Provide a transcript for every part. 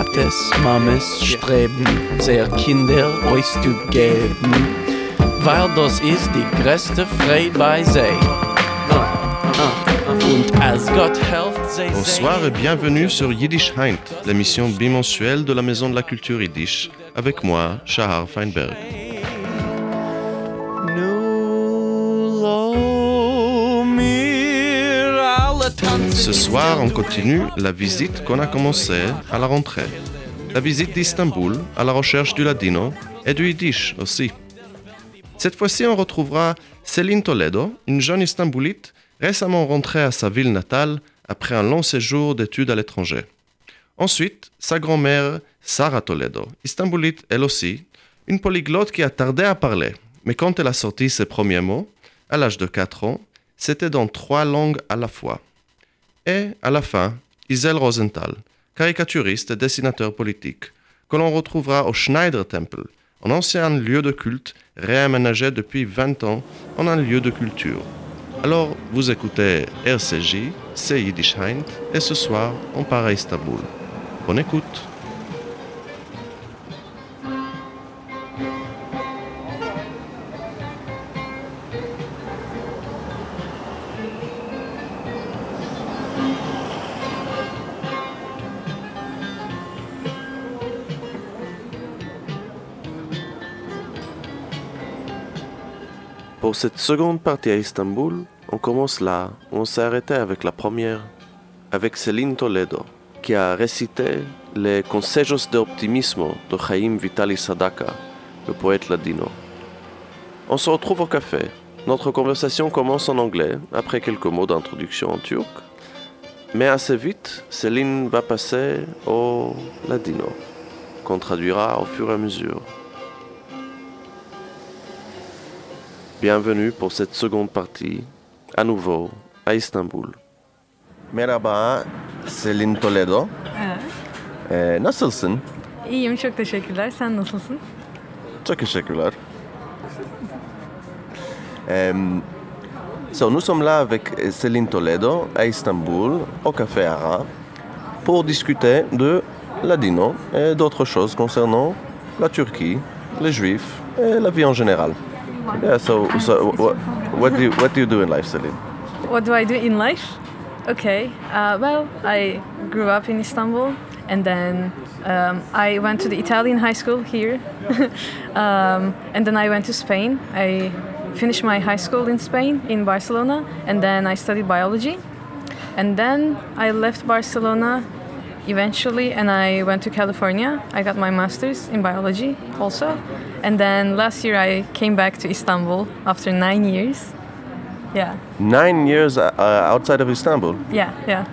Tates, Mames streben, sehr Kinder euch zu geben, weil das ist die größte Freude bei sie. Und als Gott helft sie Bonsoir et bienvenue sur Yiddish Heint, l'émission bimensuelle de la Maison de la Culture Yiddish, avec moi, Shahar Feinberg. Ce soir, on continue la visite qu'on a commencée à la rentrée. La visite d'Istanbul à la recherche du ladino et du yiddish aussi. Cette fois-ci, on retrouvera Céline Toledo, une jeune Istanbulite récemment rentrée à sa ville natale après un long séjour d'études à l'étranger. Ensuite, sa grand-mère, Sarah Toledo, Istanbulite elle aussi, une polyglotte qui a tardé à parler, mais quand elle a sorti ses premiers mots, à l'âge de 4 ans, c'était dans trois langues à la fois. Et, à la fin, Isel Rosenthal, caricaturiste et dessinateur politique, que l'on retrouvera au Schneider Temple, un ancien lieu de culte réaménagé depuis 20 ans en un lieu de culture. Alors, vous écoutez RCJ, c'est Yiddish Heint, et ce soir, on part à Istanbul. Bonne écoute! Pour cette seconde partie à Istanbul, on commence là où on s'est arrêté avec la première, avec Céline Toledo, qui a récité les Consejos de Optimismo de Chaim Vitali Sadaka, le poète ladino. On se retrouve au café. Notre conversation commence en anglais, après quelques mots d'introduction en turc. Mais assez vite, Céline va passer au ladino, qu'on traduira au fur et à mesure. Bienvenue pour cette seconde partie, à nouveau à Istanbul. Merhaba, Selin Toledo. Evet. Ee, nasılsın? İyiyim, çok teşekkürler. Sen nasılsın? Çok teşekkürler. Euh, so, nous sommes là avec Céline Toledo à Istanbul, au Café Ara, pour discuter de Ladino et d'autres choses concernant la Turquie, les Juifs et la vie en général. Yeah, so, so what, what, do you, what do you do in life, Céline? What do I do in life? Okay, uh, well, I grew up in Istanbul and then um, I went to the Italian high school here. um, and then I went to Spain. I finished my high school in Spain, in Barcelona, and then I studied biology. And then I left Barcelona eventually and I went to California. I got my master's in biology also. And then last year I came back to Istanbul after nine years. Yeah, Nine years uh, outside of Istanbul. yeah, yeah.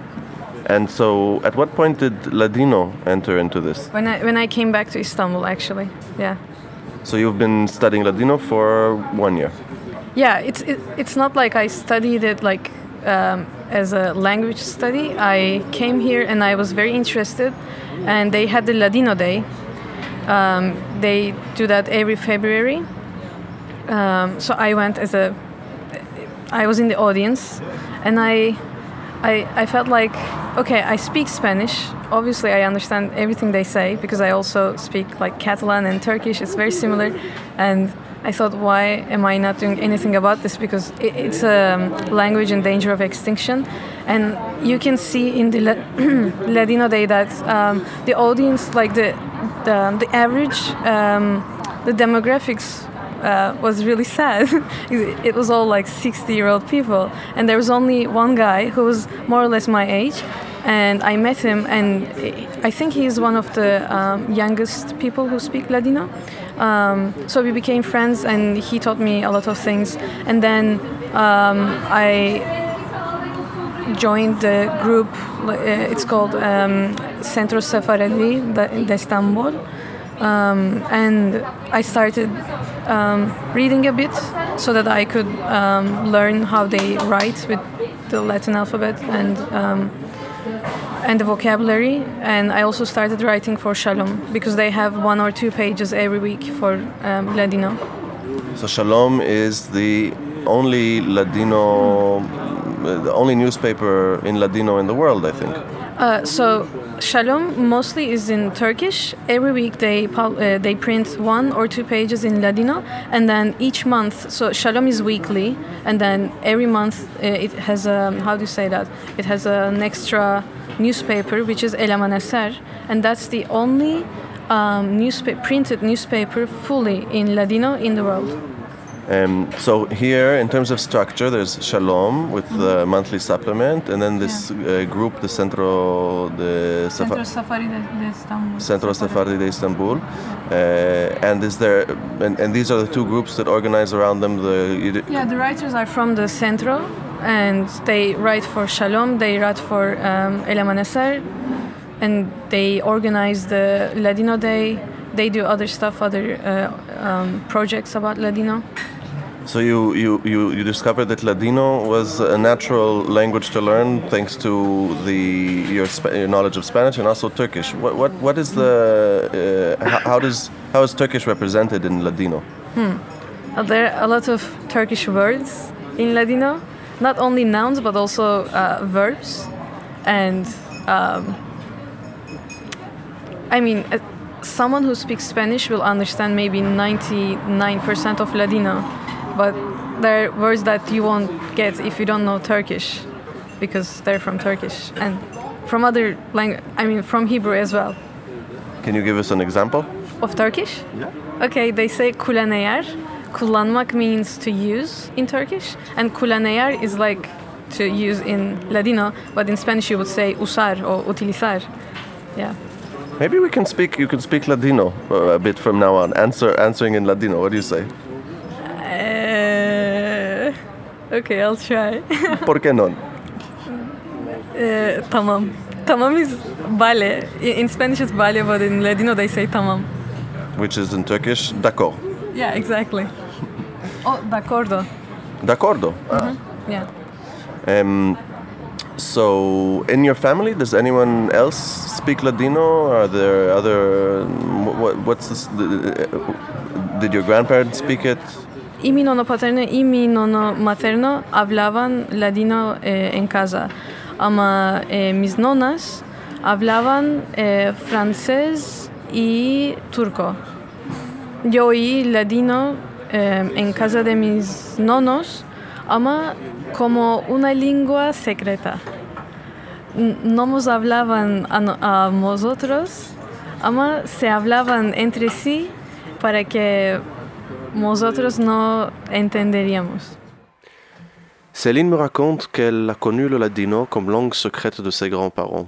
And so, at what point did Ladino enter into this? When I when I came back to Istanbul, actually, yeah, So, you've been studying Ladino for one year. yeah. It's it, it's not like I studied it like um, as a language study. I came here and I was very interested, and they had the Ladino Day. Um, they do that every February. Um, so I went as a I was in the audience, and I, I, I felt like, okay, I speak Spanish. Obviously, I understand everything they say because I also speak like Catalan and Turkish. It's very similar, and I thought, why am I not doing anything about this? Because it's a language in danger of extinction, and you can see in the La- Ladino Day that um, the audience, like the, the, the average, um, the demographics uh, was really sad. it was all like 60 year old people, and there was only one guy who was more or less my age. And I met him, and I think he is one of the um, youngest people who speak Ladino. Um, so we became friends, and he taught me a lot of things. And then um, I joined the group. uh, It's called um, Centro Sefaradi de de Istanbul, um, and I started um, reading a bit so that I could um, learn how they write with the Latin alphabet and um, and the vocabulary. And I also started writing for Shalom because they have one or two pages every week for um, Ladino. So, Shalom is the only Ladino, the only newspaper in Ladino in the world, I think. Uh, so Shalom mostly is in Turkish. Every week they uh, they print one or two pages in Ladino, and then each month. So Shalom is weekly, and then every month uh, it has a how do you say that? It has an extra newspaper which is El Amanecer, and that's the only um, newspaper printed newspaper fully in Ladino in the world. Um, so here, in terms of structure, there's Shalom with the monthly supplement, and then this uh, group, the Centro de Safa- Safari de, Istanbul. Centro Safari de Istanbul, uh, and is there, and, and these are the two groups that organize around them the. Yeah, the writers are from the Centro, and they write for Shalom. They write for um, El Amanecer, and they organize the Ladino Day. They do other stuff, other uh, um, projects about Ladino. So you, you, you, you discovered that Ladino was a natural language to learn thanks to the your, your knowledge of Spanish and also Turkish. What, what, what is the uh, how, how does how is Turkish represented in Ladino? Uh, There are a lot of Turkish words in Ladino, not only nouns but also uh, verbs, and um, I mean, uh, someone who speaks Spanish will understand maybe 99% of Ladino, but there are words that you won't get if you don't know Turkish, because they're from Turkish and from other language. I mean, from Hebrew as well. Can you give us an example? Of Turkish? Yeah. Okay, they say kullaneyer. Kullanmak means to use in Turkish, and kullaneyer is like to use in Ladino, but in Spanish you would say usar or utilizar. Yeah. Maybe we can speak. You can speak Ladino uh, a bit from now on. Answer answering in Ladino. What do you say? Uh, okay, I'll try. ¿Por qué no? Uh, tamam. Tamam is vale. In Spanish it's vale, but in Ladino they say tamam. Which is in Turkish, d'accord. Yeah, exactly. Oh, d'accordo. D'accordo. Ah. Yeah. Um, so, in your family, does anyone else speak Ladino? Are there other? What, what's this? Did your grandparents speak it? Y mi nono paterno y mi nono materno hablaban ladino eh, en casa. Ama eh, mis nonas hablaban eh, francés y turco. Yo oí ladino en casa de mis nonos, ama como una lengua secreta. No nos hablaban a, a nosotros, ama se hablaban entre sí para que nosotros no entenderíamos. Céline me raconte qu'elle a connu le ladino comme langue secrète de ses grands-parents.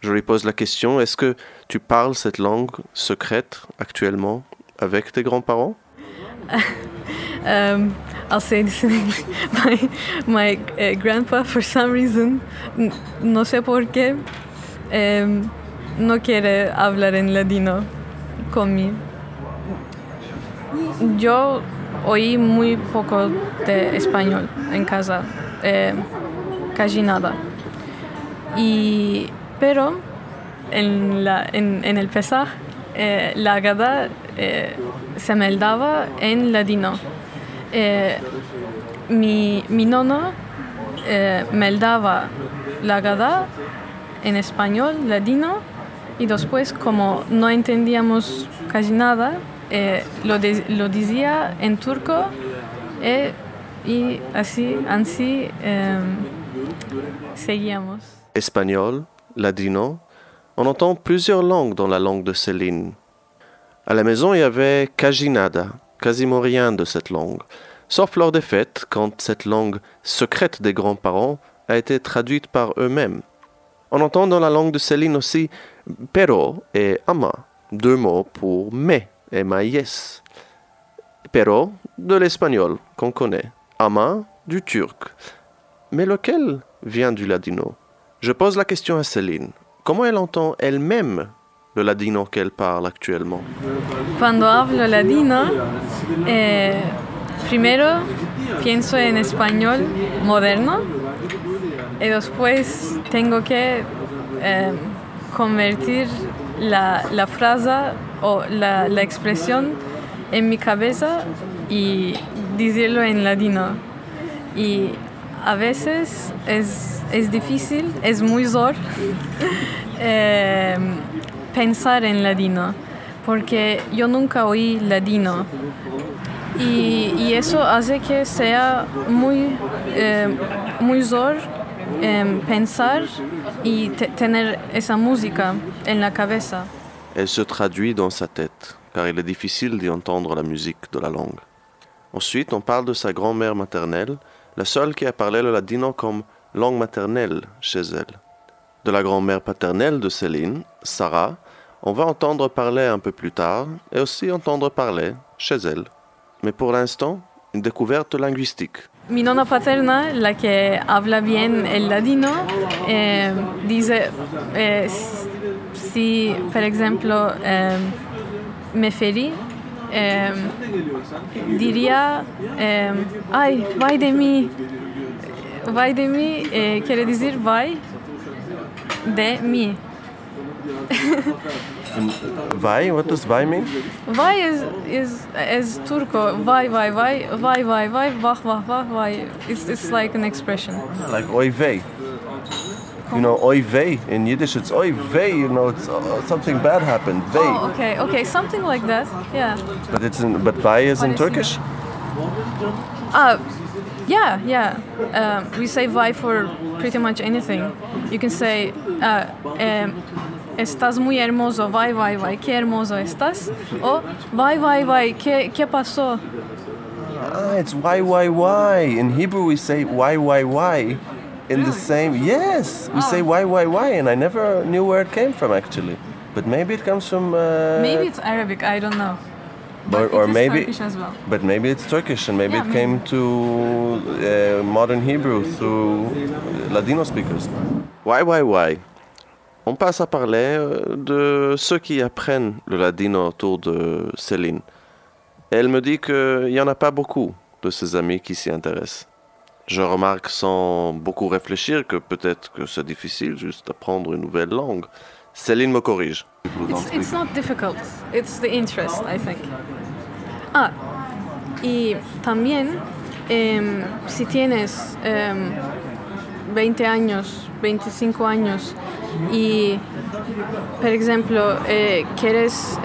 Je lui pose la question, est-ce que tu parles cette langue secrète actuellement avec tes grands-parents? Um, I'll say this in English. My, my uh, grandpa, for some reason, no sé por qué, um, no quiere hablar en ladino conmigo. Yo oí muy poco de español en casa, eh, casi nada. Y, pero en, la, en, en el Pesaj, eh, la Agada eh, se me daba en ladino. Mi, mi nono me daba la Agada en español, ladino, y después, como no entendíamos casi nada, eh, lo, de- lo decía en turco eh, y así, así eh, seguíamos. Espagnol, ladino. On entend plusieurs langues dans la langue de Céline. À la maison, il y avait quasi nada, quasiment rien de cette langue, sauf lors des fêtes, quand cette langue secrète des grands-parents a été traduite par eux-mêmes. On entend dans la langue de Céline aussi pero et ama, deux mots pour mais et maïs. Pero de l'espagnol qu'on connaît, ama du turc. Mais lequel vient du ladino? Je pose la question à Céline. Comment elle entend elle-même le ladino qu'elle parle actuellement? Cuando hablo ladino, eh, primero pienso en español moderno y después tengo que eh, convertir la, la frase o la, la expresión en mi cabeza y decirlo en ladino. Y a veces es, es difícil, es muy zor. eh, pensar en ladino, porque yo nunca oí ladino. Y, y eso hace que sea muy, eh, muy zor eh, pensar y te- tener esa música en la cabeza. Elle se traduit dans sa tête, car il est difficile d'y entendre la musique de la langue. Ensuite, on parle de sa grand-mère maternelle, la seule qui a parlé le ladino comme langue maternelle chez elle. De la grand-mère paternelle de Céline, Sarah, on va entendre parler un peu plus tard et aussi entendre parler chez elle. Mais pour l'instant, une découverte linguistique. Mi nonna paterna, la que habla bien el ladino, eh, eh, si, por ejemplo, eh, me ferí, eh, diría, eh, ay, vai de mí. Vai de mí eh, quiere decir vai de mí. Vai, what does vai mean? Vai is, is, is turco. Vai, vai, vai, vai, vai, vai, vach, vach, vach, vai. It's, it's like an expression. Like oi vey. You know, oi vey in Yiddish, it's oi vey. You know, it's uh, something bad happened. Vey, Oh, okay, okay, something like that. Yeah. but it's in, but vai is in Turkish. Uh, yeah, yeah. Um, we say vai for pretty much anything. You can say, uh, estás muy hermoso, vai, vai, vai, qué hermoso estás. O vai, vai, vai, qué, qué pasó. Ah, it's why, why, why. In Hebrew, we say why, why, why. In the same, yes, we say why, why, why, and I never knew where it came from actually. But maybe it comes from. Uh, Maybe it's Arabic, I don't know. or, But or it is maybe, Turkish as well. but maybe it's Turkish, and maybe Yeah, it came to uh, modern Hebrew through Ladino speakers. Why, why, why? On passe à parler euh, de ceux qui apprennent le ladino autour de Céline. Elle me dit qu'il n'y en a pas beaucoup de ses amis qui s'y intéressent. Je remarque sans beaucoup réfléchir que peut-être que c'est difficile juste d'apprendre une nouvelle langue. Céline me corrige. It's, it's not difficult. It's the interest, I. Ah, y también si tienes em, 20 años, 25 años y, por ejemplo, eh, quieres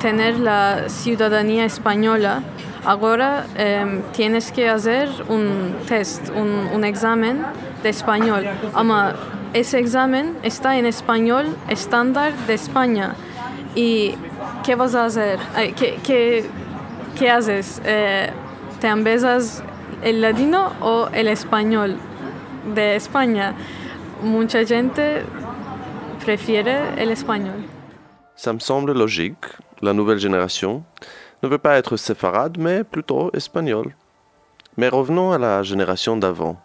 tener la ciudadanía española, ahora em, tienes que hacer un test, un, un examen de español. Ama ese examen está en español estándar de España. ¿Y qué vas a hacer? ¿Qué, qué, qué haces? Eh, ¿Te ambesas el ladino o el español de España? Mucha gente prefiere el español. Ça me semble logique. La nouvelle génération ne veut pas être séfarade, mais plutôt espagnole. Mais revenons à la génération d'avant,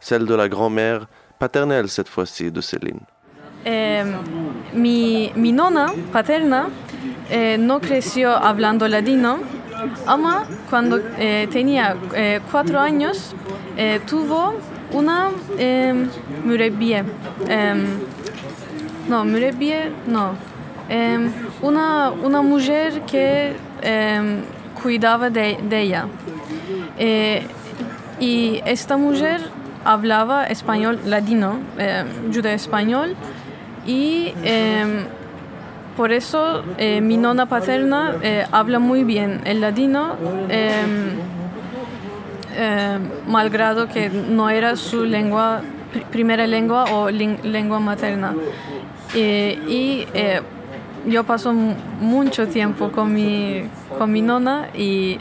celle de la grand-mère paternelle cette fois-ci de Céline. Eh, mi, mi nona paterna eh, no creció hablando ladino, ama cuando eh, tenía eh, cuatro años eh, tuvo una eh, mürebbiye. Em, no, mürebbiye, no. Una, una mujer que em, cuidaba de, ella. Eh, y esta mujer hablaba español ladino, eh, judeo-español, y eh, por eso eh, mi nona paterna eh, habla muy bien el ladino, eh, eh, malgrado que no era su primera lengua o lengua materna. Eh, y eh, yo paso mucho tiempo con mi, con mi nona y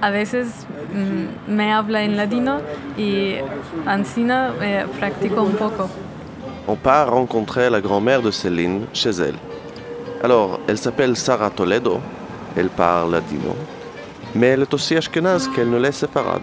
a veces mm, me habla en ladino y Ancina eh, practico un poco. On part rencontrer la grand-mère de Céline chez elle. Alors, elle s'appelle Sarah Toledo, elle parle ladino, mais elle est aussi ashkénaze qu'elle ne l'est séfarade.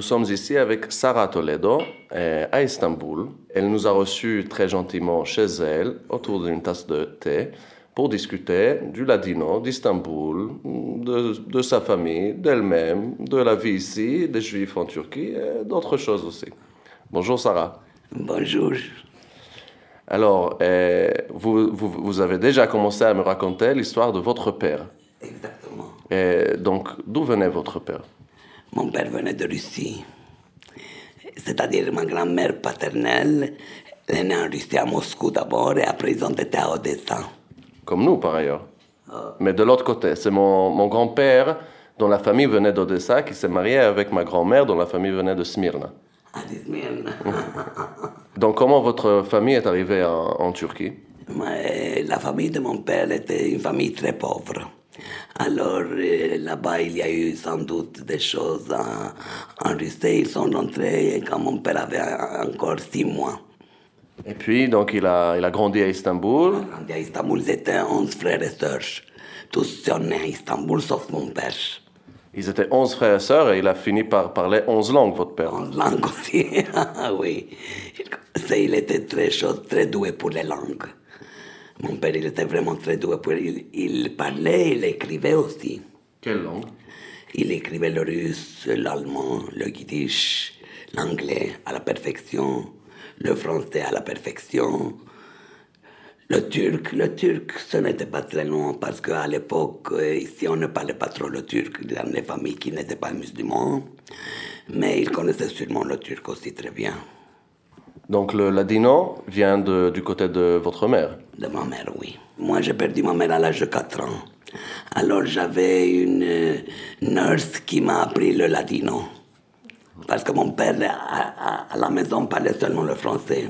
Nous sommes ici avec Sarah Toledo euh, à Istanbul. Elle nous a reçus très gentiment chez elle autour d'une tasse de thé pour discuter du ladino d'Istanbul, de, de sa famille, d'elle-même, de la vie ici, des juifs en Turquie et d'autres choses aussi. Bonjour Sarah. Bonjour. Alors, euh, vous, vous, vous avez déjà commencé à me raconter l'histoire de votre père. Exactement. Et donc, d'où venait votre père? Mon père venait de Russie. C'est-à-dire ma grand-mère paternelle, elle est née en Russie à Moscou d'abord et après ils ont été à Odessa. Comme nous, par ailleurs. Mais de l'autre côté, c'est mon, mon grand-père, dont la famille venait d'Odessa, qui s'est marié avec ma grand-mère, dont la famille venait de Smyrna. À Izmir. Donc, comment votre famille est arrivée en, en Turquie? Mais la famille de mon père était une famille très pauvre. Alors euh, là-bas, il y a eu sans doute des choses en, en Russie. Ils sont rentrés quand mon père avait encore six mois. Et puis, donc, il a, il a grandi à Istanbul. Grandi à Istanbul, ils étaient 11 frères et sœurs. Tous sont nés à Istanbul, sauf mon père. Ils étaient 11 frères et sœurs et il a fini par parler 11 langues, votre père. En langue aussi, Ah oui. Il était très chaud, très doué pour les langues. Mon père, il était vraiment très doué pour... Il, il parlait, il écrivait aussi. Quelle langue? Il écrivait le russe, l'allemand, le yiddish, l'anglais à la perfection, le français à la perfection, le turc. Le turc, ce n'était pas très long parce qu'à l'époque, euh, ici, on ne parlait pas trop le turc dans les familles qui n'étaient pas musulmans. Mais il connaissait sûrement le turc aussi très bien, Donc, le ladino vient du côté de votre mère. de ma mère, oui. Moi, j'ai perdu ma mère à l'âge de 4 ans. Alors, j'avais une euh, nurse qui m'a appris le ladino. Parce que mon père, à, la maison, parlait seulement le français.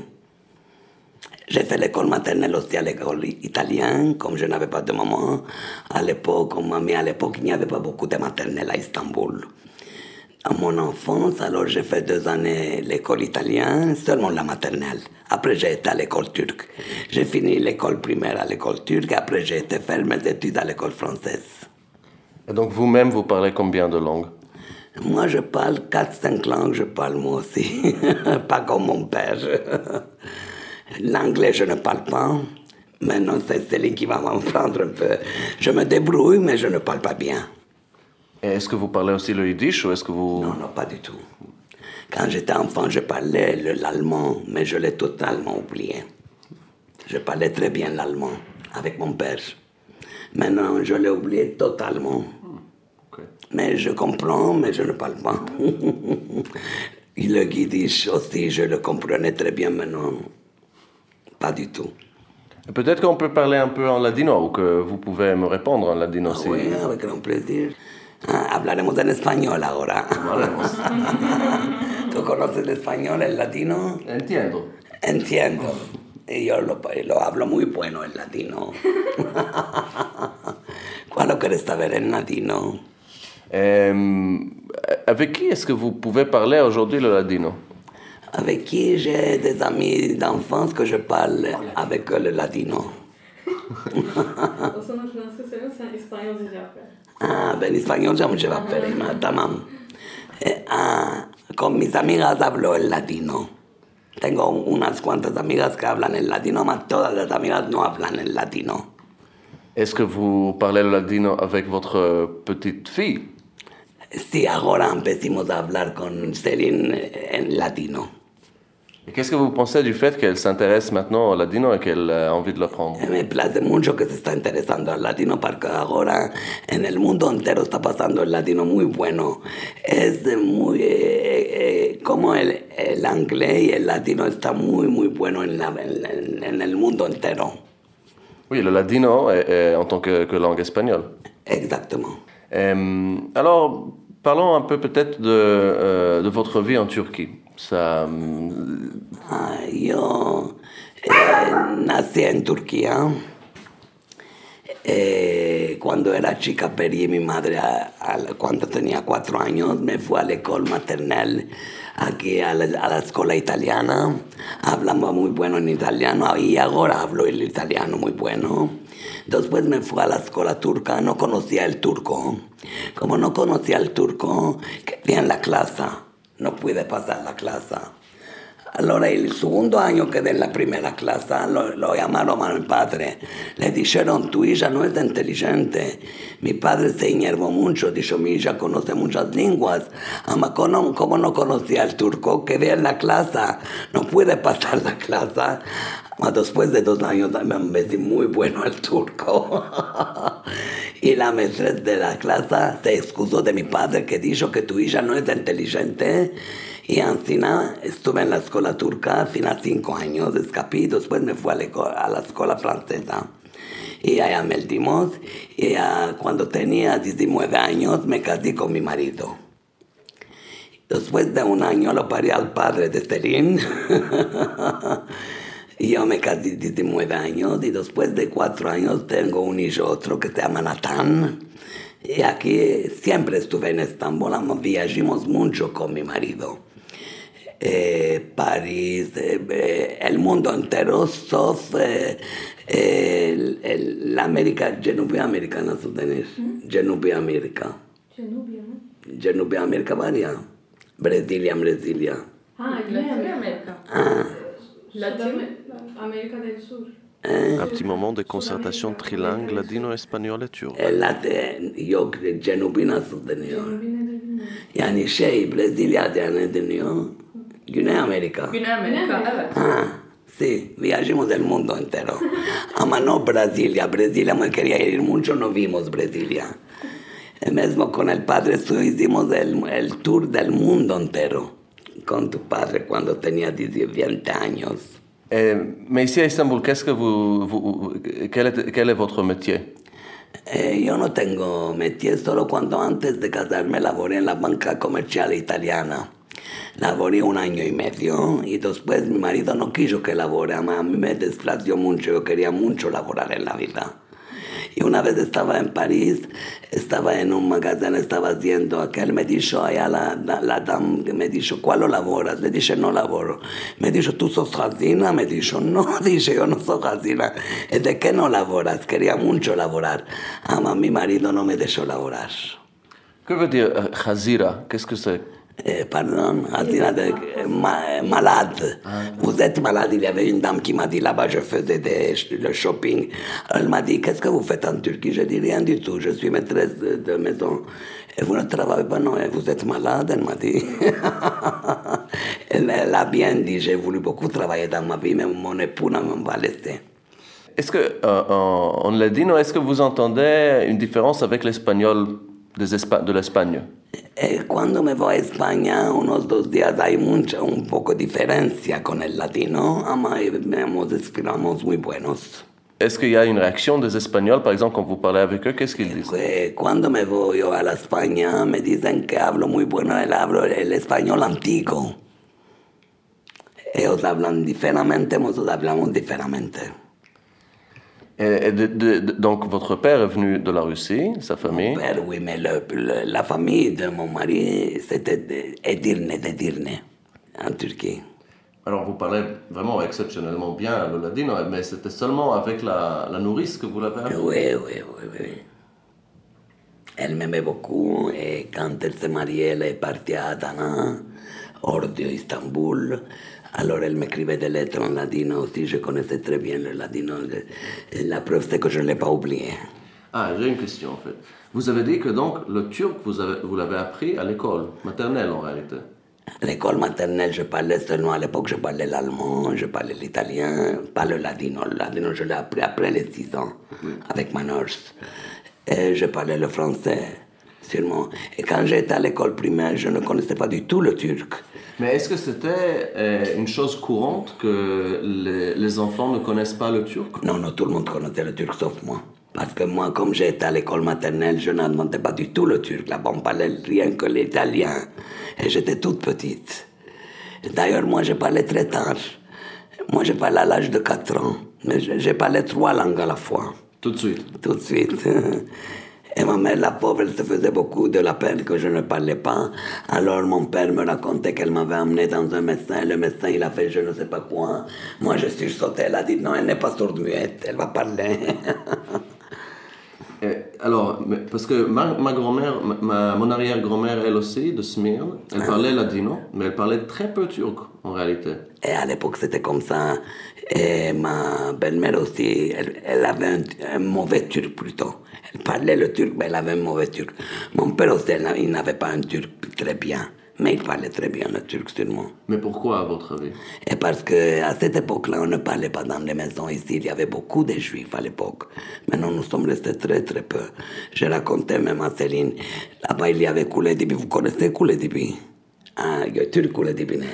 J'ai fait l'école maternelle aussi à l'école italienne, comme je n'avais pas de maman à l'époque, comme mamie à l'époque, il n'y avait pas beaucoup de maternelle à Istanbul. À mon enfance, alors j'ai fait deux années l'école italienne, seulement la maternelle. Après, j'ai été à l'école turque. J'ai fini l'école primaire à l'école turque, après j'ai été faire mes études à l'école française. Et donc, vous-même, vous parlez combien de langues? Moi, je parle 4-5 langues, je parle moi aussi. pas comme mon père. L'anglais, je ne parle pas. Maintenant, c'est celui qui va m'apprendre un peu. Je me débrouille, mais je ne parle pas bien. Est-ce que vous parlez aussi le yiddish ou est-ce que vous... Non, non, pas du tout. Quand j'étais enfant, je parlais le- l'allemand, mais je l'ai totalement oublié. Je parlais très bien l'allemand avec mon père. Maintenant, je l'ai oublié totalement. Mais je comprends, mais je ne parle pas. le yiddish aussi, je le comprenais très bien maintenant. Pas du tout. Peut-être qu'on peut parler un peu en ladino ou que vous pouvez me répondre en ladino si... Oui, avec grand plaisir. Ah, hablaremos en español ahora. ¿Tú conoces el español, el latino? Entiendo. Entiendo. Y yo lo, lo hablo muy bueno el latino. ¿Cuál quieres saber en latino? Euh, avec qui est-ce que vous pouvez parler aujourd'hui le ladino Avec qui j'ai des amis d'enfance que je parle avec eux le latino. O sen İspanyolca cevap ver. Ah, ben español ya mucho tamam. Eh, ah, con mis amigas hablo el latino. Tengo unas cuantas amigas que hablan el latino, mas todas las amigas no hablan el latino. Est-ce que vous parlez le ladino avec votre petite fille Sí, ahora empecemos a hablar con Celine en latino. Et qu'est-ce que vous pensez du fait qu'elle s'intéresse maintenant au ladino et qu'elle a envie de l'apprendre? Eh, Me place mucho que se está interesando al latino porque ahora en el mundo entero está pasando el latino muy bueno. Es muy eh, eh, como el, el inglés y el latino está muy muy bueno en, la- en- en el mundo entero. Oui, le ladino est- est en tant que, que langue espagnole. Exactement. Euh, alors, parlons un peu peut-être de, euh, de votre vie en Turquie. Hum, Ah, yo eh, nací en Turquía. Eh, cuando era chica perdí a mi madre a- a- cuando tenía cuatro años. Me fui a la escuela maternal aquí a la, a la escuela italiana. Hablaba muy bueno en italiano y ahora hablo el italiano muy bueno. Después me fui a la escuela turca, no conocía el turco. Como no conocía el turco, quedé en la clase. No pude pasar la clase. Allora il secondo anno che della prima classe lo, lo chiamarono al padre, le dijeron tu hija no es inteligente, mi padre se innervó mucho, dijo mi hija conoce muchas lenguas, ama como, no conocía el turco, quedé en la clase, no pude pasar la clase, después de dos años me metí muy bueno el turco. y la maestra de la clase se excusó de mi padre que dijo que tu hija no es inteligente. Y Ancina estuve en la escuela turca a cinco años, escapé, después me fui a la, a la escuela francesa. Y allá me dimos, y cuando tenía 19 años me casé con mi marido. Después de un año lo paré al padre de Serín. y yo me casé 19 años y después de cuatro años tengo un hijo otro que se llama Natán. Y aquí siempre estuve en Estambul, viajamos mucho con mi marido. Eh, París, eh, eh, el mundo entero, sauf l'América, Genubia americana su tenés, Genubia América. Genubia, Genubia América varia. Brasilia, Brasilia. Ah, Genubia América. Ah. América del Sur. Un petit moment de concertation trilingue ladino-espagnol et turc. io Genubina su tenés. Yani şey Brezilya yani deniyor. Güney Amerika. Güney Amerika, evet. Ah, sí, viajamos del mundo entero. Ama no Brasilia, Brasilia me quería ir mucho, no vimos Brasilia. El mismo con el padre suyo hicimos el, el tour del mundo entero con tu padre cuando tenía 20 años. Eh, mais ici à Istanbul, qu'est-ce que vous, vous quel, est, quel, est, votre métier eh, Yo no tengo métier, solo cuando antes de casarme laboré en la banca comercial italiana. Laboré un año y medio y después mi marido no quiso que labore, a mí me desplació mucho, yo quería mucho laborar en la vida. Y una vez estaba en París, estaba en un magazine, estaba haciendo aquel, me dijo allá la, la, la dame, me dijo, ¿cuál lo laboras? Le dije, no laboro. Me dijo, ¿tú sos jazina? Me dijo, no, dije, yo no soy jazina. ¿De qué no laboras? Quería mucho laborar. Ama, mi marido no me dejó laborar. ¿Qué veut dire jazira? Qu'est-ce que c'est Eh, pardon, de ma, malade. Ah, Vous êtes malade. Il y avait une dame qui m'a dit là-bas, je faisais des, le shopping. Elle m'a dit, qu'est-ce que vous faites en Turquie? Je dis rien du tout, je suis maîtresse de, de maison. Et vous ne travaillez pas, non, et vous êtes malade, elle m'a dit. elle, elle, a bien dit, j'ai voulu beaucoup travailler dans ma vie, mais mon époux ne m'a pas laissé. Est-ce que, euh, en, en ladino, est-ce que vous entendez une différence avec l'espagnol? De l'Espagne? Eh, cuando me voy a España, unos dos días hay mucha, un poco diferencia con el latino, ama hemos esperamos muy buenos. Est-ce qu'il y a une réaction des Espagnols, par exemple, quand vous parlez avec eux, qu'est-ce qu'ils disent eh, Cuando me voy a la España, me dicen que hablo muy bueno, el, hablo el español antiguo. Ellos hablan diferente, nosotros hablamos diferente. Et de, de, de, donc, votre père est venu de la Russie, sa famille? Mon père, oui, mais le, le, la famille de mon mari, c'était Edirne, d'Edirne, en Turquie. Alors, vous parlez vraiment exceptionnellement bien le ladino, mais c'était seulement avec la, la, nourrice que vous l'avez appris? Oui, oui, oui, oui. Elle m'aimait beaucoup et quand elle s'est mariée, elle est partie à Adana, hors d'Istanbul. Alors elle m'écrivait des lettres en ladino aussi, je connaissais très bien le ladino. La preuve, c'est que je ne l'ai pas oublié. Ah, j'ai une question en fait. Vous avez dit que donc le turc, vous, avez, vous l'avez appris à l'école maternelle en réalité À l'école maternelle, je parlais seulement à l'époque, je parlais l'allemand, je parlais l'italien, pas le ladino. Le ladino, je l'ai appris après les 6 ans, oui. avec ma nurse. Et je parlais le français, Et quand j'étais à l'école primaire, je ne connaissais pas du tout le turc. Mais est-ce que c'était euh, une chose courante que les, les, enfants ne connaissent pas le turc? Non, non, tout le monde connaissait le turc sauf moi. Parce que moi, comme j'étais à l'école maternelle, je n'entendais pas du tout le turc. Là-bas, on parlait rien que l'italien. Et j'étais toute petite. D'ailleurs, moi, je parlais très tard. Moi, je parlais à l'âge de 4 ans. Mais j'ai parlé trois langues à la fois. Tout de suite Tout de suite. Et ma mère, la pauvre, elle se faisait beaucoup de la peine que je ne parlais pas. Alors mon père me racontait qu'elle m'avait amené dans un médecin. Le médecin, il a fait je ne sais pas quoi. Moi, je suis sauté. Elle a dit non, elle n'est pas sourde muette, elle va parler. alors, parce que ma, ma grand-mère, ma- mon arrière-grand-mère, elle aussi, de Smyrne, elle parlait ladino, mais elle parlait très peu turc, en réalité. Et à l'époque, c'était comme ça. Et ma belle-mère aussi, elle, elle avait un, un mauvais turc plutôt. Elle parlait le turc, mais elle avait un mauvais turc. Mon père aussi, il n'avait pas un turc très bien. Mais il parlait très bien le turc, sûrement. Mais pourquoi, à votre avis? Et parce qu'à cette époque-là, on ne parlait pas dans les maisons ici. Il y avait beaucoup de juifs à l'époque. Maintenant, nous sommes restés très, très peu. J'ai raconté même à Céline, là-bas, il y avait Koulédibi. Vous connaissez Koulédibi? Ah, il y a turc Koulédibi. né?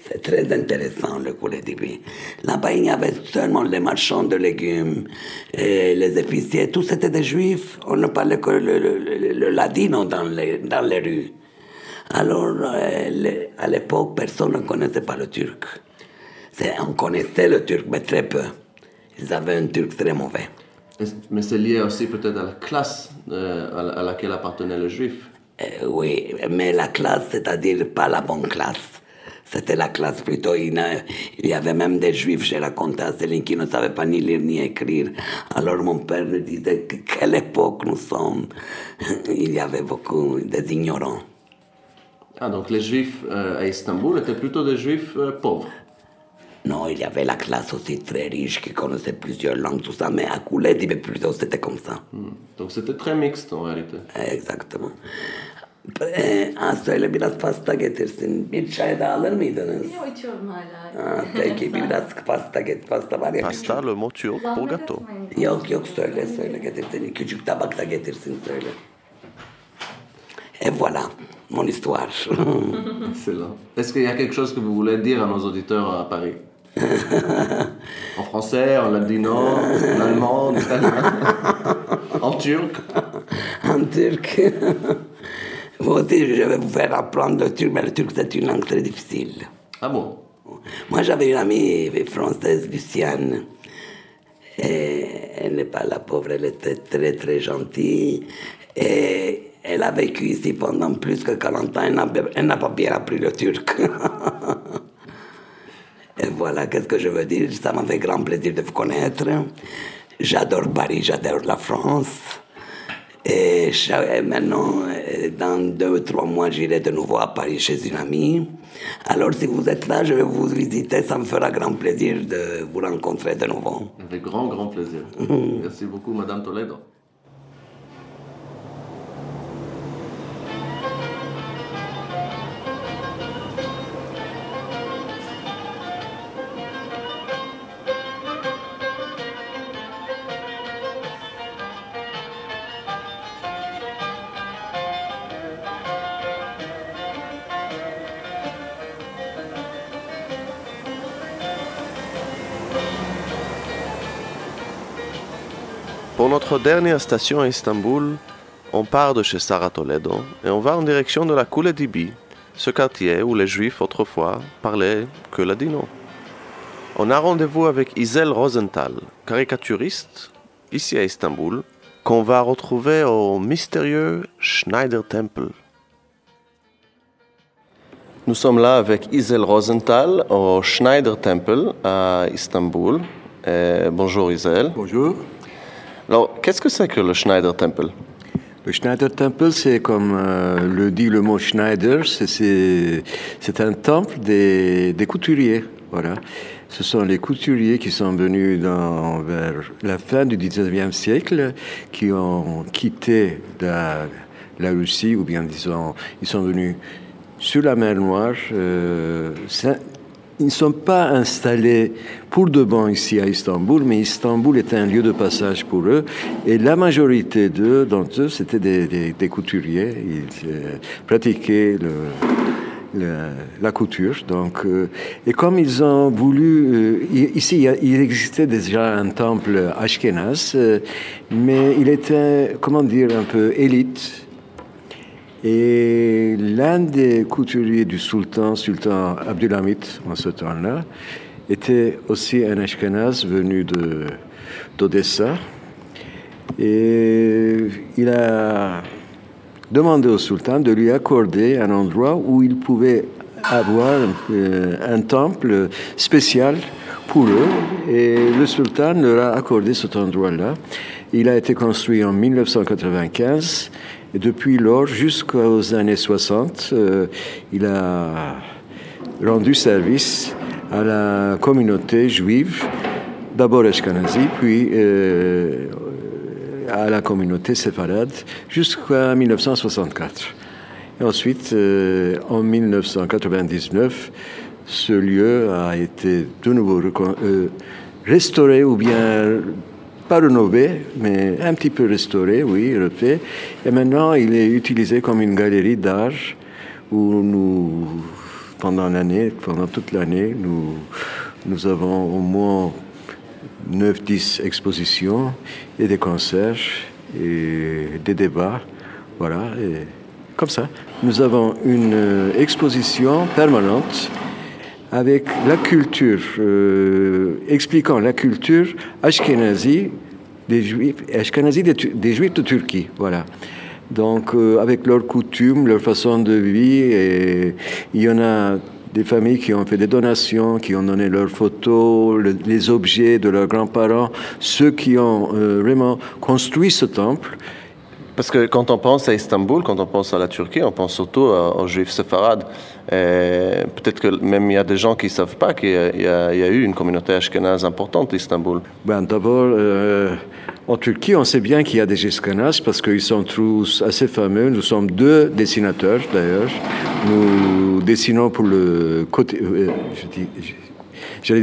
C'est très intéressant, le Koulédibi. Là-bas, il y avait seulement les marchands de légumes, et les épiciers. Tous étaient des juifs. On ne parlait que le, le- le- le ladino dans les, dans les rues. Alors, les- à l'époque, personne ne connaissait pas le turc. On connaissait le turc, mais très peu. Ils avaient un turc très mauvais. Mais c'est lié aussi peut-être à la classe euh, à, la- à laquelle appartenait le juif. Euh, oui, mais la classe, c'est-à-dire pas la bonne classe. C'était la classe plutôt. Il, n'a- il y avait même des juifs, j'ai raconté à Céline, qui ne savaient pas ni lire ni écrire. Alors mon père me disait que quelle époque nous sommes. Il y avait beaucoup des ignorants. Ah, donc les juifs euh, à Istanbul étaient plutôt des juifs euh, pauvres. Non, il y avait la classe aussi très riche qui connaissait plusieurs langues, tout ça, mais à Coulette, mais plutôt c'était comme ça. Hmm. Donc c'était très mixte en réalité. Exactement. Ha, söyle biraz pasta getirsin. Bir çay da alır mıydınız? Yok içiyorum hala. Ha, peki biraz pasta get. Pasta var ya. Pasta, le mot turc pour gâteau. Yok yok söyle söyle getirsin. Küçük tabak da getirsin söyle. Et voilà mon histoire. Excellent. Est-ce qu'il y a quelque chose que vous voulez dire à nos auditeurs à Paris? En français, en ladino, en allemand, en italien, en turc? En turc. Moi aussi, je vais vous faire apprendre le turc, mais le turc, c'est une langue très difficile. Ah bon? Moi, j'avais une amie française, Luciane. Et elle n'est pas la pauvre, elle était très très gentille. Et elle a vécu ici pendant plus que 40 ans. Elle n'a- pas bien appris le turc. Et voilà, qu'est-ce que je veux dire? Ça m'a fait grand plaisir de vous connaître. J'adore Paris, j'adore la France. Et maintenant, euh, dans deux ou trois mois, j'irai de nouveau à Paris chez une amie. Alors, si vous êtes là, je vais vous visiter. Ça me fera grand plaisir de vous rencontrer de nouveau. Avec grand, grand plaisir. Merci beaucoup, Madame Toledo. Pour notre dernière station à Istanbul, on part de chez Sarah Toledo et on va en direction de la Koulédibi, ce quartier où les Juifs autrefois parlaient que ladino. On a rendez-vous avec Isel Rosenthal, caricaturiste, ici à Istanbul, qu'on va retrouver au mystérieux Schneider Temple. Nous sommes là avec Isel Rosenthal au Schneider Temple à Istanbul. Bonjour Isel. Bonjour. Alors, qu'est-ce que c'est que le Schneider Temple? Le Schneider Temple, c'est comme euh, le dit le mot Schneider, c'est- un temple des, des couturiers. Voilà. Ce sont les couturiers qui sont venus dans, vers la fin du 19e siècle, qui ont quitté la, la Russie, ou bien disons, ils sont venus sur la mer Noire. euh, ils ne sont pas installés pour de bon ici à Istanbul, mais Istanbul était un lieu de passage pour eux. Et la majorité d'eux, d'entre eux, c'était des, couturiers. Ils euh, pratiquaient la couture. Donc, euh, et comme ils ont voulu, euh, ici il, existait déjà un temple ashkénaze, mais il était, comment dire, un peu élite. Et l'un des couturiers du sultan, sultan Abdulhamid, en ce temps-là, était aussi un Ashkenaz venu de, d'Odessa. Et il a demandé au sultan de lui accorder un endroit où il pouvait avoir euh, un temple spécial pour eux et le sultan leur a accordé cet endroit-là. Il a été construit en 1995 et depuis lors jusqu'aux années 60, euh, il a rendu service à la communauté juive, d'abord Ashkenazi, puis euh, à la communauté séfarade jusqu'en 1964. Et ensuite, euh, en 1999, ce lieu a été de nouveau restauré ou bien pas rénové, mais un petit peu restauré, oui, refait. Et maintenant, il est utilisé comme une galerie d'art où nous, pendant l'année, pendant toute l'année, nous, nous avons au moins 9-10 expositions et des concerts et des débats. Voilà, et comme ça. Nous avons une euh, exposition permanente avec la culture, euh, expliquant la culture ashkénazi des juifs, ashkénazi des, juifs de Turquie. Voilà. Donc, euh, avec leurs coutumes, leur façon de vie, et il y en a des familles qui ont fait des donations, qui ont donné leurs photos, les objets de leurs grands-parents, ceux qui ont euh, vraiment construit ce temple. Parce que quand on pense à Istanbul, quand on pense à la Turquie, on pense surtout aux juifs séfarades. Peut-être que même il y a des gens qui ne savent pas qu'il y, a eu une communauté ashkénaze importante à Istanbul. Ben, D'abord, euh, en Turquie, on sait bien qu'il y a des Ashkénazes parce qu'ils sont tous assez fameux. Nous sommes deux dessinateurs d'ailleurs. Nous dessinons pour le. Euh,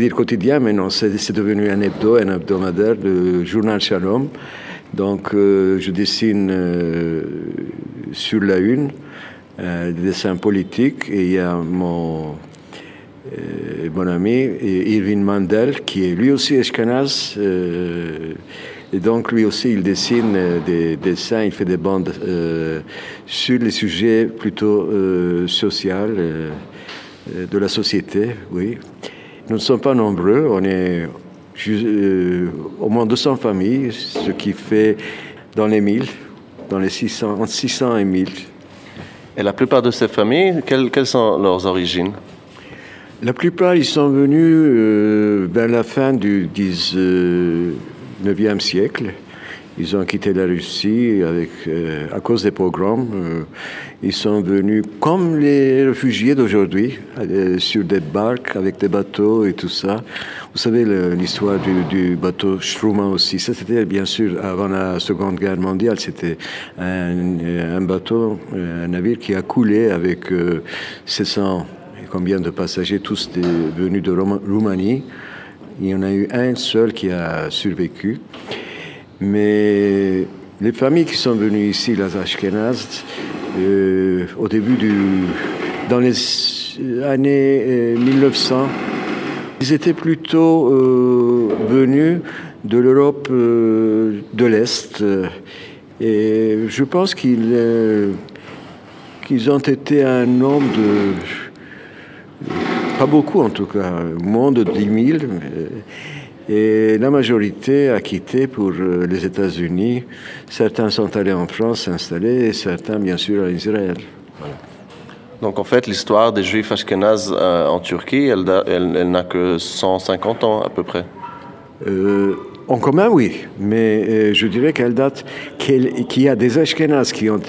quotidien, mais non, c'est devenu un hebdo, un hebdomadaire, le journal Shalom. Donc, euh, je dessine sur la une euh, des dessins politiques. Et il y a mon, euh, mon ami Irvin Mandel, qui est lui aussi. Euh, et donc, lui aussi, il dessine des dessins, il fait des bandes sur les sujets plutôt sociaux de la société, oui. Nous ne sommes pas nombreux, on est au moins 200 familles, ce qui fait dans les 1000, dans les 600, entre 600 et 1000. Et la plupart de ces familles, quelles, sont leurs origines? La plupart, ils sont venus euh, vers la fin du 19e siècle. Ils ont quitté la Russie euh, à cause des pogroms. Euh, ils sont venus comme les réfugiés d'aujourd'hui, sur des barques avec des bateaux et tout ça. Vous savez l'histoire du, bateau Struma aussi. Ça, c'était bien sûr avant la Seconde Guerre mondiale. C'était un, bateau, un navire qui a coulé avec 700 euh, combien de passagers, tous venus de Roumanie. Il y en a eu un seul qui a survécu. Mais les familles qui sont venues ici, les Ashkenazes, euh, au début du. dans les années 1900, euh, ils étaient plutôt euh, venus de l'Europe de l'Est. Et je pense qu'ils qu'ils ont été un nombre de... Pas beaucoup en tout cas, moins de 10 000. Et la majorité a quitté pour les États-Unis. Certains sont allés en France s'installer et certains, bien sûr, en Israël. Voilà. Donc en fait, l'histoire des Juifs ashkénazes euh, en Turquie, elle, elle, n'a que 150 ans à peu près. Euh, en commun, oui, mais euh, je dirais qu'elle date qu'il y a des Ashkénazes qui ont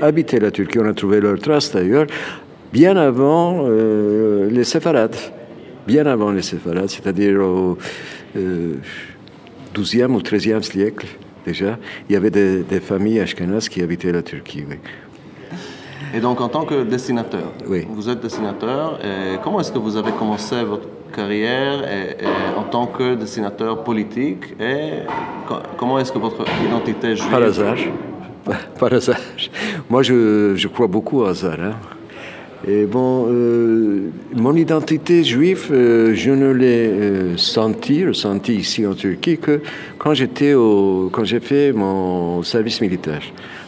habité la Turquie, on a trouvé leurs traces d'ailleurs, bien avant les séfarades, bien avant les séfarades, c'est-à-dire au XIIe ou XIIIe siècle déjà, il y avait des, des familles ashkénazes qui habitaient la Turquie. Oui. Et donc, en tant que dessinateur, vous êtes dessinateur, et comment est-ce que vous avez commencé votre carrière en tant que dessinateur politique et comment est-ce que votre identité juive Par hasard. Par hasard. Moi, je, je crois beaucoup au hasard. Hein. Et bon, euh, mon identité juive, euh, je ne l'ai euh, senti, ressenti ici en Turquie que quand j'étais au, quand j'ai fait mon service militaire.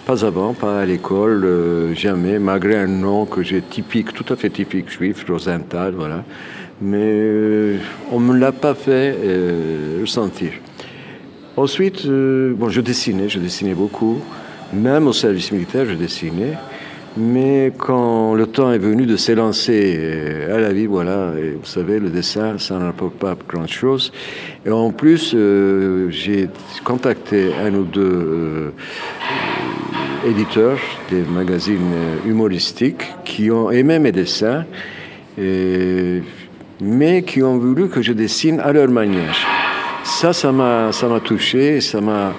Pas avant, pas à l'école, euh, jamais, malgré un nom que j'ai typique, tout à fait typique juif, Rosenthal, voilà. Mais on ne me l'a pas fait ressentir. Ensuite, bon, je dessinais, je dessinais beaucoup. Même au service militaire, je dessinais. Mais quand le temps est venu de s'élancer euh, à la vie, voilà, vous savez, le dessin, ça n'apporte pas grand-chose. Et en plus, euh, j'ai contacté un ou deux euh, éditeurs des magazines humoristiques qui ont aimé mes dessins, mais qui ont voulu que je dessine à leur manière. Ça, ça m'a touché, ça m'a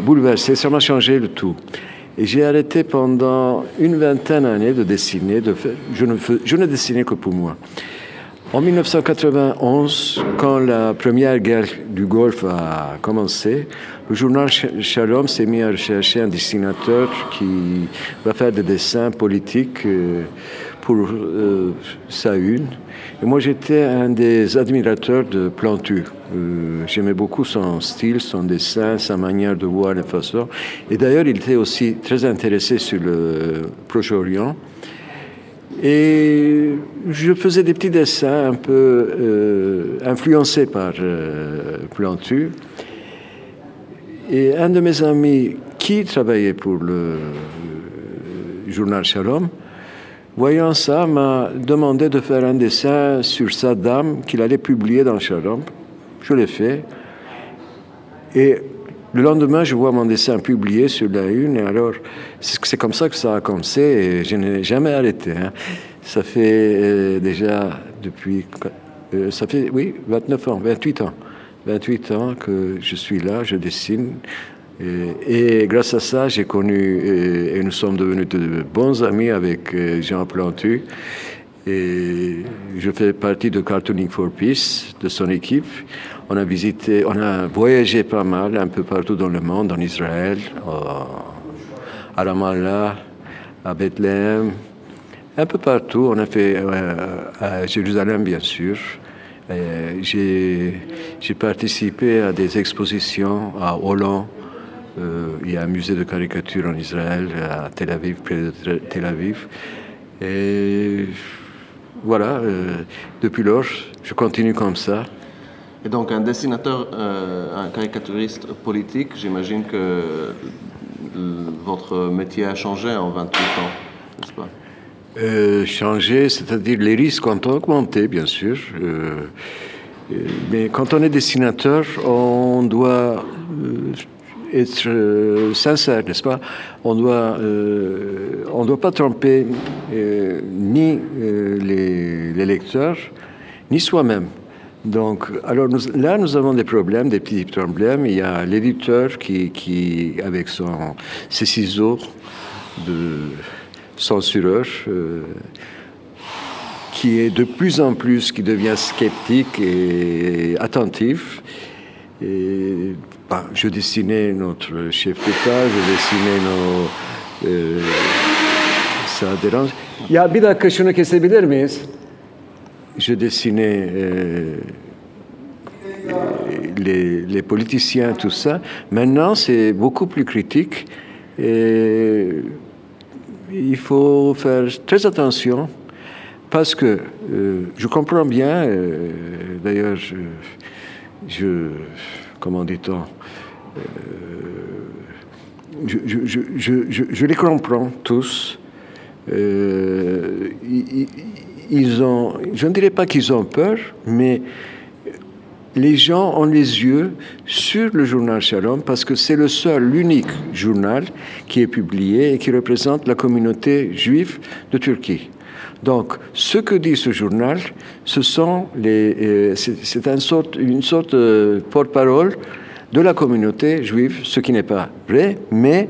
bouleversé, ça m'a changé le tout. Et j'ai arrêté pendant une vingtaine d'années de dessiner. De je, ne je ne dessinais que pour moi. En 1991, quand la première guerre du Golfe a commencé, le journal Shalom s'est mis à rechercher un dessinateur qui va faire des dessins politiques euh, pour euh, sa une. Et moi, j'étais un des admirateurs de Plantu. Euh, j'aimais beaucoup son style, son dessin, sa manière de voir les façons. Et d'ailleurs, il était aussi très intéressé sur le Proche-Orient. Et je faisais des petits dessins un peu euh, influencés par Plantu. Et un de mes amis qui travaillait pour le journal Shalom Voyant ça, m'a demandé de faire un dessin sur sa dame qu'il allait publier dans Shalom. Je l'ai fait. Et le lendemain, je vois mon dessin publié sur la une. Et alors, c'est comme ça que ça a commencé et je n'ai jamais arrêté. Hein. Ça fait euh, déjà depuis. Euh, ça fait, oui, 29 ans, 28 ans. 28 ans que je suis là, je dessine. Et, grâce à ça, j'ai connu et, nous sommes devenus de bons amis avec euh, Jean Plantu. Et je fais partie de Cartooning for Peace, de son équipe. On a visité, on a voyagé pas mal, un peu partout dans le monde, en Israël, à Ramallah, à Bethléem, un peu partout. On a fait euh, à Jérusalem, bien sûr. J'ai participé à des expositions à Hollande, euh, il y a un musée de caricature en Israël, à Tel Aviv, près de Tel Aviv. Et voilà, euh, depuis lors, je continue comme ça. Et donc, un dessinateur, euh, un caricaturiste politique, j'imagine que votre métier a changé en 28 ans, n'est-ce pas? Changé, c'est-à-dire les risques ont augmenté, bien sûr. mais quand on est dessinateur, on doit être euh, sincère, n'est-ce pas On doit, euh, on doit pas tromper euh, ni les, lecteurs, ni soi-même. Donc, alors là, nous avons des problèmes, des petits problèmes. Il y a l'éditeur qui, qui, avec son, ses ciseaux de censureur, qui est de plus en plus, qui devient sceptique et attentif. Et bah, je dessinais notre chef d'État, je dessinais nos... E, ça dérange. Ya bir dakika şunu kesebilir? Je dessinais euh, les, politiciens, tout ça. Maintenant, c'est beaucoup plus critique. Et il faut faire très attention parce que euh, je comprends bien, euh, d'ailleurs, je, comment dit-on, euh, je, les comprends tous. Euh, ils, ont, je ne dirais pas qu'ils ont peur, mais les gens ont les yeux sur le journal Shalom parce que c'est le seul, l'unique journal qui est publié et qui représente la communauté juive de Turquie. Donc, ce que dit ce journal, euh, c'est une sorte, une porte-parole de la communauté juive, ce qui n'est pas vrai, mais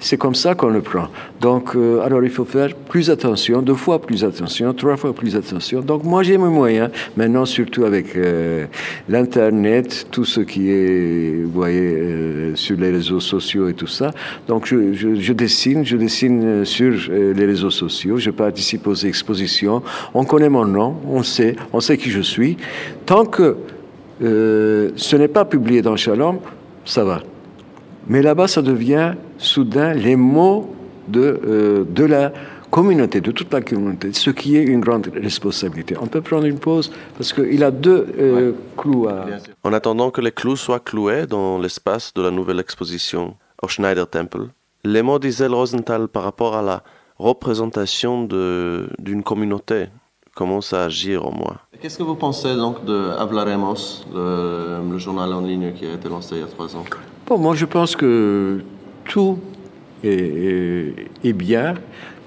c'est comme ça qu'on le prend. Donc, euh, alors il faut faire plus attention, deux fois plus attention, trois fois plus attention. Donc, moi, j'ai mes moyens. Maintenant, surtout avec euh, l'Internet, tout ce qui est, vous voyez, euh, sur les réseaux sociaux et tout ça. Donc, je, je, dessine, je dessine sur les réseaux sociaux, je participe aux expositions. On connaît mon nom, on sait, on sait qui je suis. Tant que ce n'est pas publié dans Shalom, ça va. Mais là-bas, ça devient soudain les mots de, euh, de la communauté, de toute la communauté, ce qui est une grande responsabilité. On peut prendre une pause parce qu'il a deux euh, clous à... En attendant que les clous soient cloués dans l'espace de la nouvelle exposition au Schneider Temple, les mots d'Isel Rosenthal par rapport à la représentation d'une communauté commence à agir en moi. Qu'est-ce que vous pensez donc de Hablaremos, le, le journal en ligne qui a été lancé il y a trois ans? Bon, moi, je pense que tout est, bien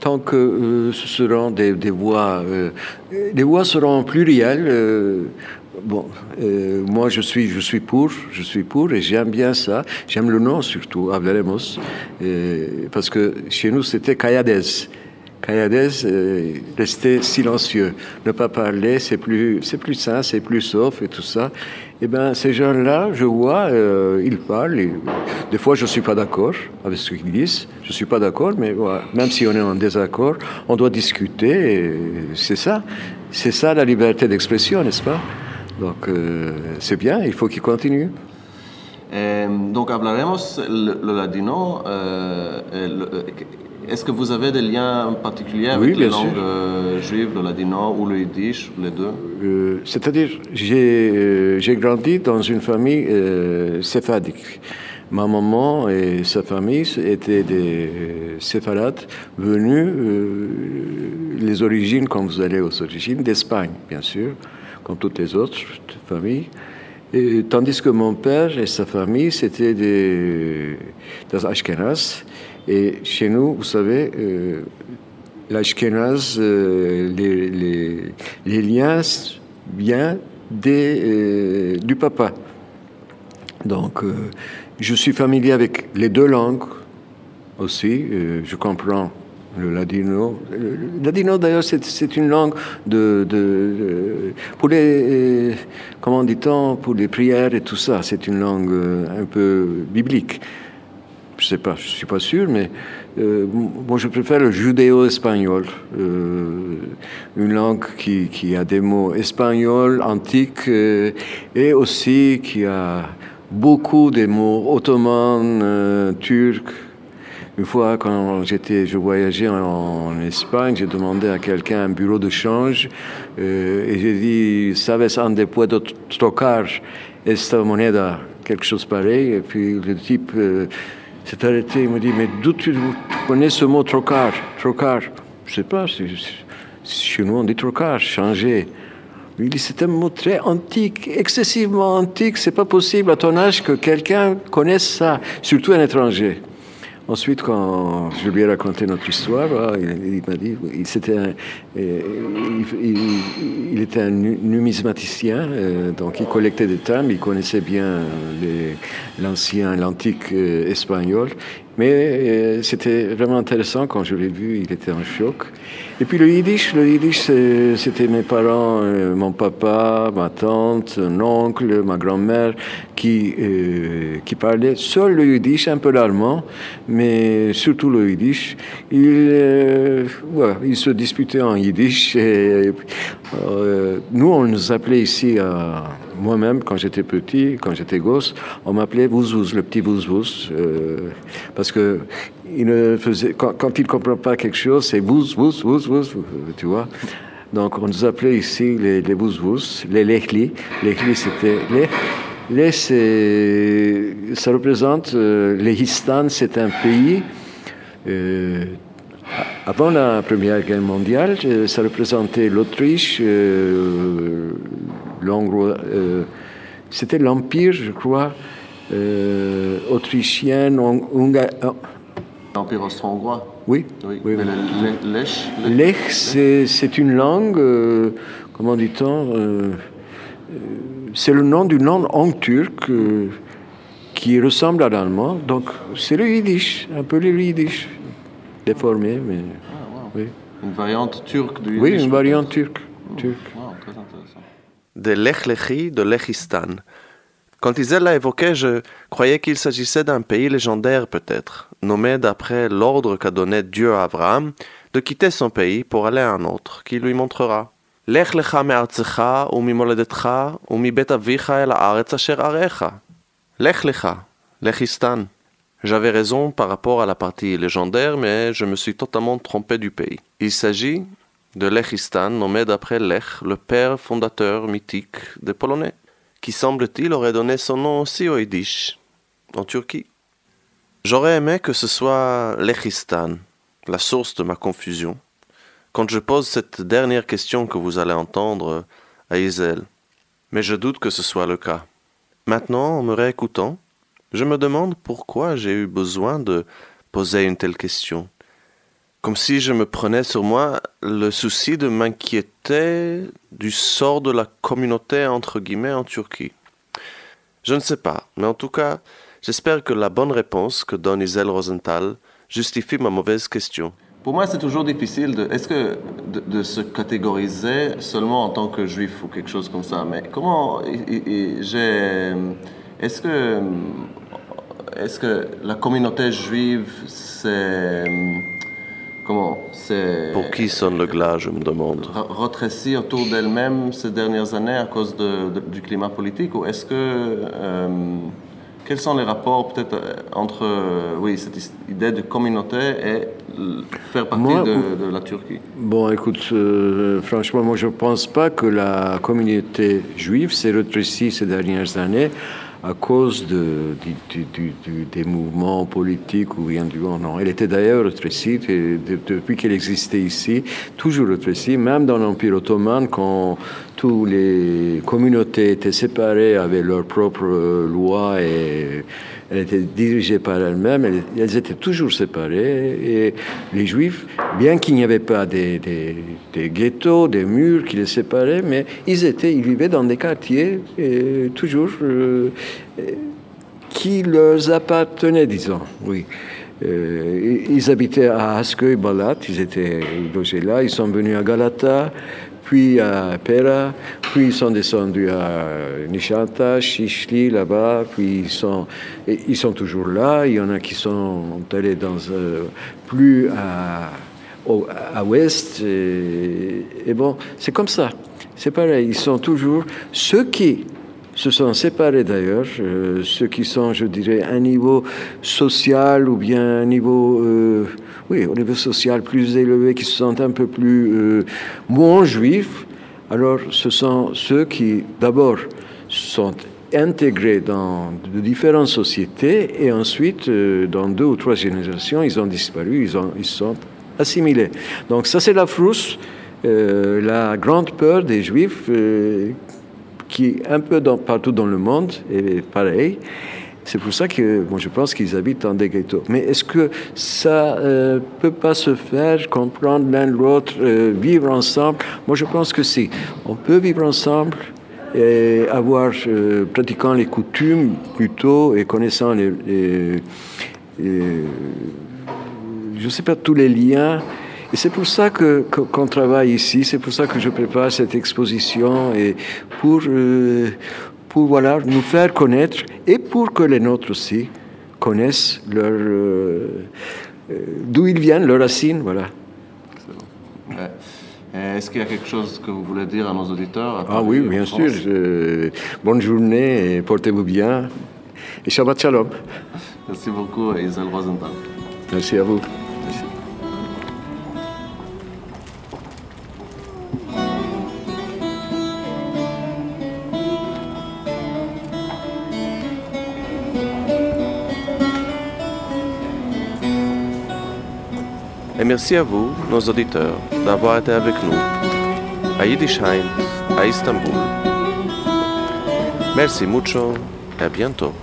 tant que euh, ce seront des, des voix. euh, les voix seront plurielles. euh, bon, euh, moi, je suis, je suis pour, je suis pour, et j'aime bien ça. J'aime le nom surtout, Hablaremos, euh, parce que chez nous, c'était Cayades. Cayades, euh, rester silencieux, ne pas parler, c'est plus, c'est plus sain, c'est plus sauf et tout ça. Eh bien, ces jeunes-là, je vois, euh, ils parlent. des fois, je ne suis pas d'accord avec ce qu'ils disent. Je ne suis pas d'accord, mais même si on est en désaccord, on doit discuter. C'est ça. C'est ça la liberté d'expression, n'est-ce pas? Donc, euh, c'est bien, il faut qu'ils continuent. Eh, donc hablaremos le, le ladino. Est-ce que vous avez des liens particuliers avec les langues sûr. euh, juives, le ladino ou le yiddish, les deux? Euh, C'est-à-dire, j'ai euh, j'ai grandi dans une famille euh. Ma maman et sa famille étaient des séfarades venus, euh, les origines, comme vous allez aux origines, d'Espagne, bien sûr, comme toutes les autres familles. Et, tandis que mon père et sa famille, c'était des, des Ashkénazes. Et chez nous, vous savez, euh, l'Ashkénaze, euh, les, liens viennent euh, du papa. Donc, euh, je suis familier avec les deux langues aussi. je comprends le ladino. Le ladino, d'ailleurs, c'est, une langue pour les, comment dit-on, pour les prières et tout ça. C'est une langue un peu biblique. Je sais pas, je suis pas sûr, mais euh, moi je préfère le judéo-espagnol, euh, une langue qui, a des mots espagnols antiques euh, et aussi qui a beaucoup de mots ottomans, turcs. Une fois, quand j'étais, je voyageais en, Espagne, j'ai demandé à quelqu'un un bureau de change et j'ai dit, ¿sabes dónde puedo trocar esta moneda? Quelque chose pareil. Et puis le type s'est arrêté, il me dit, mais d'où tu connais ce mot trocar? Trocar. Je sais pas, chez nous on dit trocar, changer. Il dit, c'est un mot très antique, excessivement antique. C'est pas possible à ton âge que quelqu'un connaisse ça, surtout un étranger. Ensuite, quand je lui ai raconté notre histoire, ah, il, m'a dit, il, c'était un- euh, il- était un nu- numismaticien, euh, donc il collectait des timbres, il connaissait bien les- l'ancien, l'antique euh, espagnol. Mais euh, c'était vraiment intéressant quand je l'ai vu, il était en choc. Et puis le yiddish, le yiddish, c'était mes parents, euh, mon papa, ma tante, un oncle, ma grand-mère, qui, euh, qui parlaient seul le yiddish, un peu l'allemand, mais surtout le yiddish. Ils, se disputaient en yiddish. Nous, on nous appelait ici, à moi-même, quand j'étais petit, quand j'étais gosse, on m'appelait Vouzvouz, le petit Vouzvouz, euh, parce que quand, il ne comprend pas quelque chose, c'est Vouz, Vouz, Vouz, Vouz, tu vois. Donc, on nous appelait ici les, les Lechli. Lechli, c'était... Ça représente... Euh, c'est un pays... euh, avant la Première Guerre mondiale, ça représentait l'Autriche, euh, c'était l'Empire, je crois, euh, autrichien, hong- honga- oh, L'Empire austro-hongrois oui, Oui, oui, oui. Lech, c'est, une langue, euh, comment dit-on, euh, euh, c'est le nom d'une langue en turc euh, qui ressemble à l'allemand, donc c'est le yiddish, un peu le yiddish, déformé, mais oui. une variante turque du Oui, yiddish, une variante turque. turque. De Lech Lechi de Lechistan. Quand Isel l'a évoqué, je croyais qu'il s'agissait d'un pays légendaire peut-être, nommé d'après l'ordre qu'a donné Dieu à Abraham de quitter son pays pour aller à un autre, qui lui montrera. Lech lecha me'artzecha u'mimoledetcha u'mibet avicha el arecha. Lechistan. J'avais raison par rapport à la partie légendaire, mais je me suis totalement trompé du pays. Il s'agit de Lechistan, nommé d'après Lech, le père fondateur mythique des Polonais, qui semble-t-il aurait donné son nom aussi au Yiddish, en Turquie. J'aurais aimé que ce soit Lechistan, la source de ma confusion quand je pose cette dernière question que vous allez entendre à Isel. Mais je doute que ce soit le cas. Maintenant, en me réécoutant, je me demande pourquoi j'ai eu besoin de poser une telle question. Comme si je me prenais sur moi le souci de m'inquiéter du sort de la communauté entre guillemets en Turquie. Je ne sais pas, mais en tout cas, j'espère que la bonne réponse que donne Isel Rosenthal justifie ma mauvaise question. Pour moi, c'est toujours difficile de, est-ce que de, se catégoriser seulement en tant que juif ou quelque chose comme ça? Mais comment j'ai, est-ce que, est-ce que la communauté juive, c'est comment, c'est pour qui sonne le glas, je me demande. Retréci autour d'elle-même ces dernières années à cause du climat politique, ou est-ce que euh, quels sont les rapports peut-être euh, entre euh, oui, cette idée de communauté et faire partie de, la Turquie? Bon, écoute, euh, franchement, moi je ne pense pas que la communauté juive s'est rétrécie ces dernières années à cause de, des mouvements politiques ou rien du tout. Non, elle était d'ailleurs rétrécie depuis qu'elle existait ici, toujours rétrécie, même dans l'Empire ottoman, quand toutes les communautés étaient séparées avec leurs propres lois et elles étaient dirigées par elles-mêmes, elles, étaient toujours séparées. Et les Juifs, bien qu'il n'y avait pas des, des, ghettos, des murs qui les séparaient, mais ils étaient, ils vivaient dans des quartiers et toujours euh, qui leur appartenaient, disons. Oui. Euh, ils habitaient à Askeuy, Balat, ils étaient logés là, ils sont venus à Galata, puis à Pera, puis ils sont descendus à Nishanta, Shishli, là-bas, puis ils sont, ils sont toujours là. Il y en a qui sont allés dans, euh, plus à, à ouest. Et, bon, c'est comme ça. C'est pareil. Ils sont toujours ceux qui se sont séparés d'ailleurs, euh, ceux qui sont, je dirais, à un niveau social ou bien un niveau euh, oui, au niveau social plus élevé, qui se sentent un peu plus euh, moins juifs, alors ce sont ceux qui, d'abord, sont intégrés dans de différentes sociétés et ensuite, euh, dans deux ou trois générations, ils ont disparu, ils, ont, ils sont assimilés. Donc ça, c'est la frousse, euh, la grande peur des juifs qui, un peu partout dans le monde, est pareil. C'est pour ça que moi, je pense qu'ils habitent dans des ghettos. Mais est-ce que ça ne euh, peut pas se faire, comprendre l'un l'autre, euh, vivre ensemble? Moi, je pense que si. On peut vivre ensemble et avoir, euh, pratiquant les coutumes plutôt et connaissant les, je ne sais pas, tous les liens. Et c'est pour ça que, qu'on travaille ici, c'est pour ça que je prépare cette exposition et pour, pour voilà, nous faire connaître et pour que les nôtres aussi connaissent leur, euh, euh, d'où ils viennent, leurs racines. Voilà. Est-ce qu'il y a quelque chose que vous voulez dire à nos auditeurs Ah oui, bien sûr. bonne journée et portez-vous bien. Et Shabbat Shalom. Merci beaucoup, Isabelle Rosenthal. Merci à vous. Merci à vous, nos auditeurs, d'avoir été avec nous à Yiddishheim, à Istanbul. Merci mucho et à bientôt.